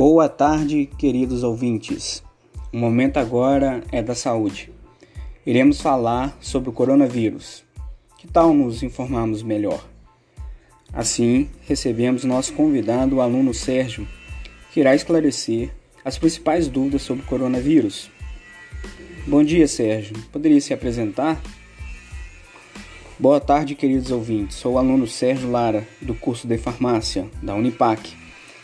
Boa tarde, queridos ouvintes. O momento agora é da saúde. Iremos falar sobre o coronavírus. Que tal nos informarmos melhor? Assim, recebemos nosso convidado, o aluno Sérgio, que irá esclarecer as principais dúvidas sobre o coronavírus. Bom dia, Sérgio. Poderia se apresentar? Boa tarde, queridos ouvintes. Sou o aluno Sérgio Lara, do curso de farmácia da Unipac.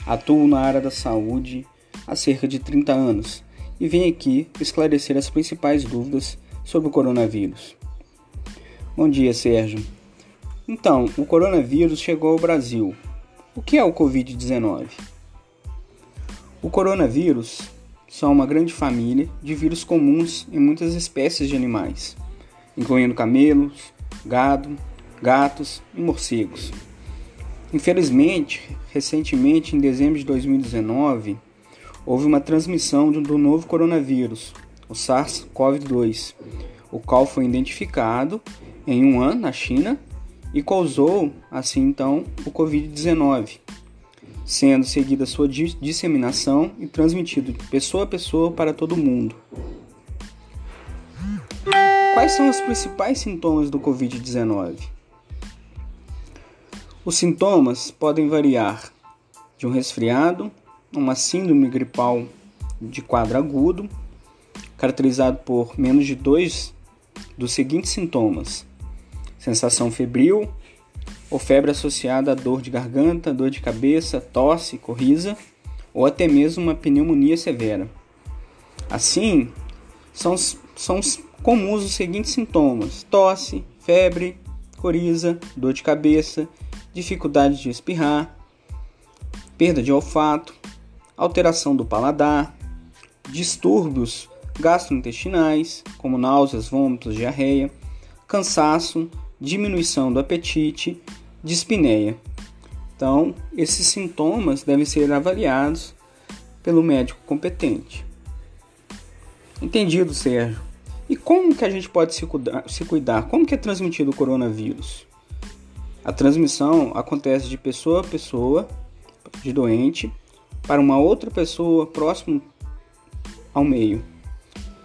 Atuo na área da saúde há cerca de 30 anos e vim aqui esclarecer as principais dúvidas sobre o coronavírus. Bom dia, Sérgio. Então, o coronavírus chegou ao Brasil. O que é o Covid-19? O coronavírus são uma grande família de vírus comuns em muitas espécies de animais, incluindo camelos, gado, gatos e morcegos. Infelizmente, recentemente, em dezembro de 2019, houve uma transmissão do novo coronavírus, o SARS-CoV-2, o qual foi identificado em ano na China e causou, assim então, o Covid-19, sendo seguida sua disseminação e transmitido de pessoa a pessoa para todo mundo. Quais são os principais sintomas do Covid-19? Os sintomas podem variar de um resfriado, uma síndrome gripal de quadro agudo, caracterizado por menos de dois dos seguintes sintomas: sensação febril ou febre associada a dor de garganta, dor de cabeça, tosse, corrida ou até mesmo uma pneumonia severa. Assim, são, são comuns os seguintes sintomas: tosse, febre, coriza, dor de cabeça, dificuldade de espirrar, perda de olfato, alteração do paladar, distúrbios gastrointestinais, como náuseas, vômitos, diarreia, cansaço, diminuição do apetite, dispneia. Então, esses sintomas devem ser avaliados pelo médico competente. Entendido, Sérgio. E como que a gente pode se cuidar? Se cuidar? Como que é transmitido o coronavírus? A transmissão acontece de pessoa a pessoa, de doente, para uma outra pessoa próximo ao meio,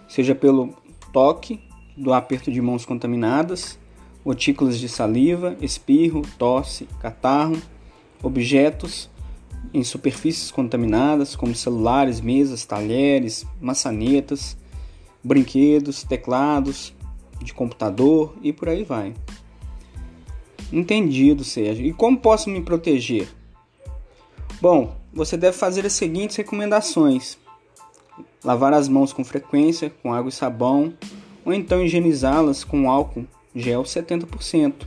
seja pelo toque, do aperto de mãos contaminadas, gotículas de saliva, espirro, tosse, catarro, objetos em superfícies contaminadas, como celulares, mesas, talheres, maçanetas, brinquedos, teclados de computador e por aí vai. Entendido, Sérgio. E como posso me proteger? Bom, você deve fazer as seguintes recomendações: lavar as mãos com frequência com água e sabão, ou então higienizá-las com álcool gel 70%.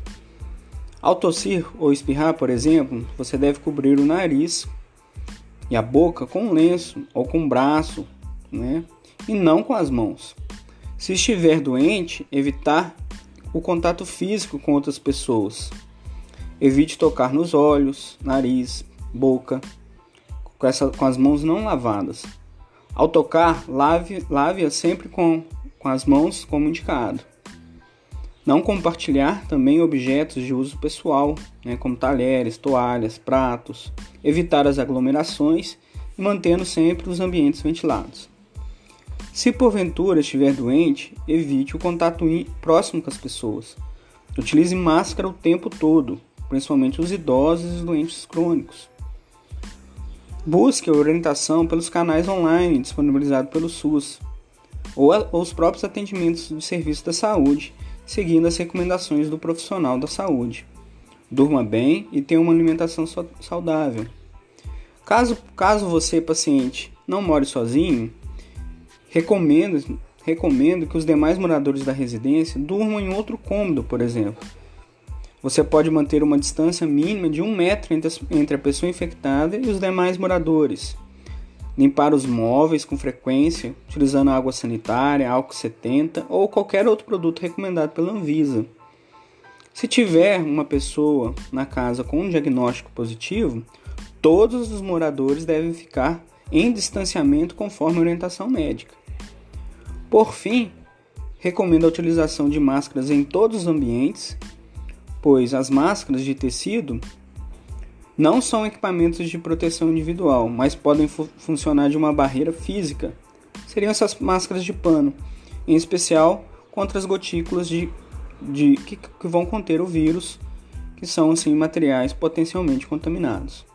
Ao tossir ou espirrar, por exemplo, você deve cobrir o nariz e a boca com um lenço ou com um braço, né? e não com as mãos. Se estiver doente, evitar o contato físico com outras pessoas. Evite tocar nos olhos, nariz, boca, com, essa, com as mãos não lavadas. Ao tocar, lave-a lave sempre com, com as mãos como indicado. Não compartilhar também objetos de uso pessoal, né, como talheres, toalhas, pratos. Evitar as aglomerações e mantendo sempre os ambientes ventilados. Se porventura estiver doente, evite o contato próximo com as pessoas. Utilize máscara o tempo todo, principalmente os idosos e os doentes crônicos. Busque a orientação pelos canais online disponibilizados pelo SUS ou, ou os próprios atendimentos de serviço da saúde, seguindo as recomendações do profissional da saúde. Durma bem e tenha uma alimentação saudável. Caso, caso você, paciente, não more sozinho, Recomendo, recomendo que os demais moradores da residência durmam em outro cômodo, por exemplo. Você pode manter uma distância mínima de um metro entre a pessoa infectada e os demais moradores. Limpar os móveis com frequência, utilizando água sanitária, álcool 70 ou qualquer outro produto recomendado pela Anvisa. Se tiver uma pessoa na casa com um diagnóstico positivo, todos os moradores devem ficar em distanciamento conforme a orientação médica. Por fim, recomendo a utilização de máscaras em todos os ambientes, pois as máscaras de tecido Não são equipamentos de proteção individual, mas podem fu funcionar de uma barreira física. Seriam essas máscaras de pano, em especial contra as gotículas de, de que, que vão conter o vírus, que são assim materiais potencialmente contaminados.